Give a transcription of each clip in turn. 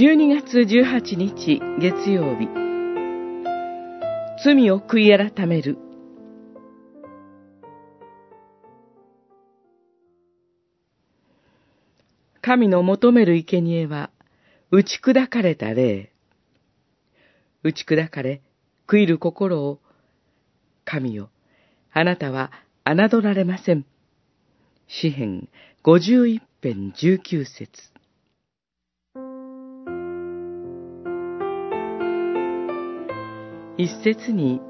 12月18日月曜日。罪を悔い改める。神の求める生贄は打ち砕かれた霊。打ち砕かれ悔いる心を神よあなたは侮られません。詩編51編19節。一節に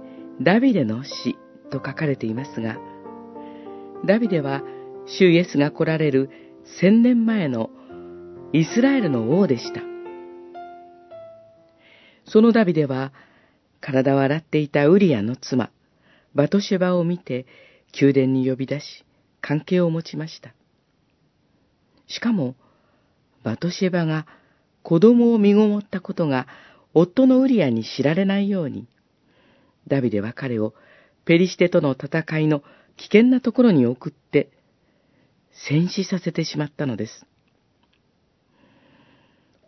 ダビデの死と書かれていますが、ダビデは主イエスが来られる千年前のイスラエルの王でした。そのダビデは体を洗っていたウリアの妻、バトシェバを見て宮殿に呼び出し関係を持ちました。しかも、バトシェバが子供を身ごもったことが夫のウリアに知られないように、ダビデは彼をペリシテとの戦いの危険なところに送って、戦死させてしまったのです。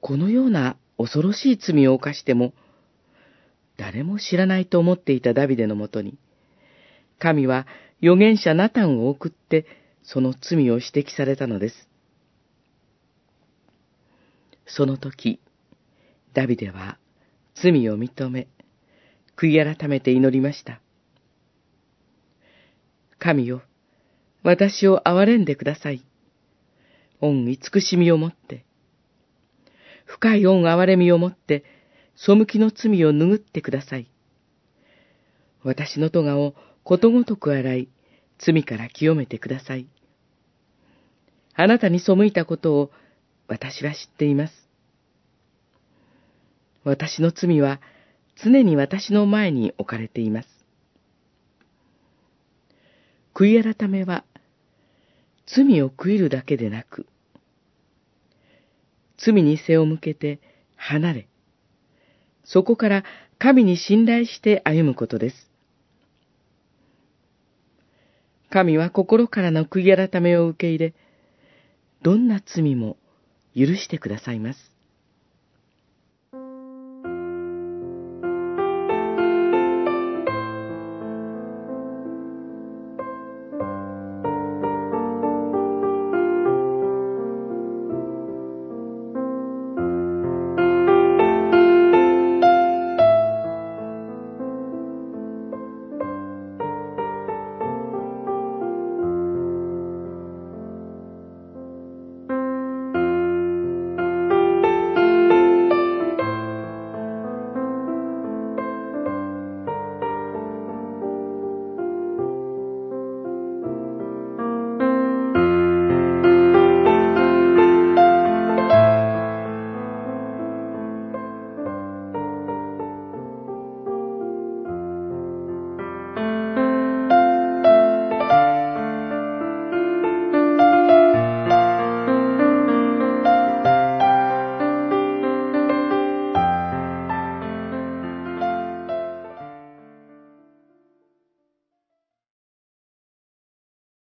このような恐ろしい罪を犯しても、誰も知らないと思っていたダビデのもとに、神は預言者ナタンを送って、その罪を指摘されたのです。その時、ダビデは罪を認め、悔い改めて祈りました。神よ、私を憐れんでください。恩慈しみをもって、深い恩憐れみをもって、背きの罪を拭ってください。私の咎をことごとく洗い、罪から清めてください。あなたに背いたことを私は知っています。私の罪は常に私の前に置かれています。悔い改めは、罪を悔いるだけでなく、罪に背を向けて離れ、そこから神に信頼して歩むことです。神は心からの悔い改めを受け入れ、どんな罪も許してくださいます。